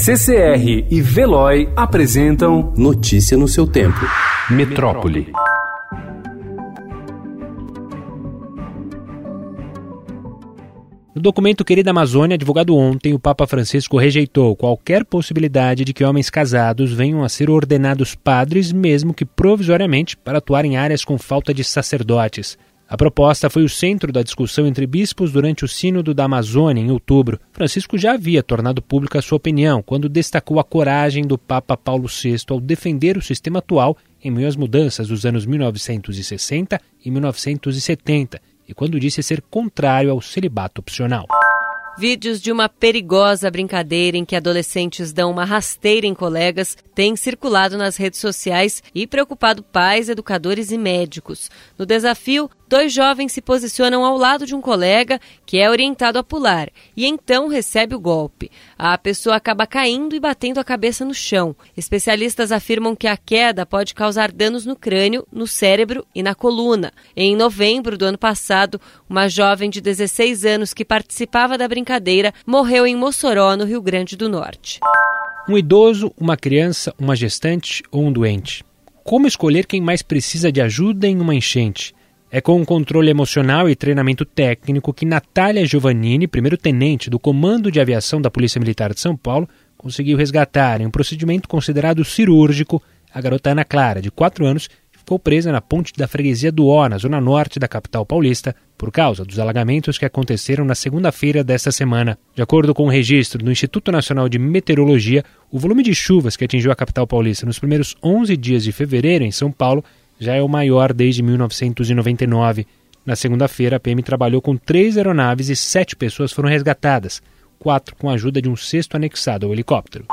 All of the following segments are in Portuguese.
CCR e Veloy apresentam Notícia no seu tempo. Metrópole. No documento Querida Amazônia, divulgado ontem, o Papa Francisco rejeitou qualquer possibilidade de que homens casados venham a ser ordenados padres, mesmo que provisoriamente, para atuar em áreas com falta de sacerdotes. A proposta foi o centro da discussão entre bispos durante o Sínodo da Amazônia em outubro. Francisco já havia tornado pública sua opinião quando destacou a coragem do Papa Paulo VI ao defender o sistema atual em meio às mudanças dos anos 1960 e 1970 e quando disse ser contrário ao celibato opcional. Vídeos de uma perigosa brincadeira em que adolescentes dão uma rasteira em colegas têm circulado nas redes sociais e preocupado pais, educadores e médicos. No desafio, dois jovens se posicionam ao lado de um colega que é orientado a pular e então recebe o golpe. A pessoa acaba caindo e batendo a cabeça no chão. Especialistas afirmam que a queda pode causar danos no crânio, no cérebro e na coluna. Em novembro do ano passado, uma jovem de 16 anos que participava da brincadeira morreu em Mossoró, no Rio Grande do Norte. Um idoso, uma criança, uma gestante ou um doente. Como escolher quem mais precisa de ajuda em uma enchente? É com um controle emocional e treinamento técnico que Natália Giovannini, primeiro-tenente do Comando de Aviação da Polícia Militar de São Paulo, conseguiu resgatar, em um procedimento considerado cirúrgico, a garota Ana Clara, de 4 anos, que ficou presa na ponte da freguesia do Ó, na zona norte da capital paulista, por causa dos alagamentos que aconteceram na segunda-feira desta semana. De acordo com o um registro do Instituto Nacional de Meteorologia, o volume de chuvas que atingiu a capital paulista nos primeiros 11 dias de fevereiro em São Paulo já é o maior desde 1999. Na segunda-feira, a PM trabalhou com três aeronaves e sete pessoas foram resgatadas, quatro com a ajuda de um sexto anexado ao helicóptero.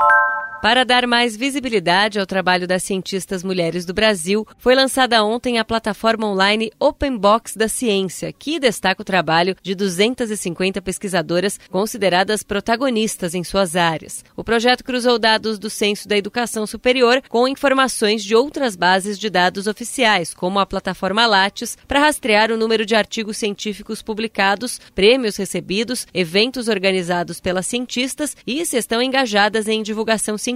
Para dar mais visibilidade ao trabalho das cientistas mulheres do Brasil, foi lançada ontem a plataforma online Open Box da Ciência, que destaca o trabalho de 250 pesquisadoras consideradas protagonistas em suas áreas. O projeto cruzou dados do Censo da Educação Superior com informações de outras bases de dados oficiais, como a plataforma Lattes, para rastrear o número de artigos científicos publicados, prêmios recebidos, eventos organizados pelas cientistas e se estão engajadas em divulgação científica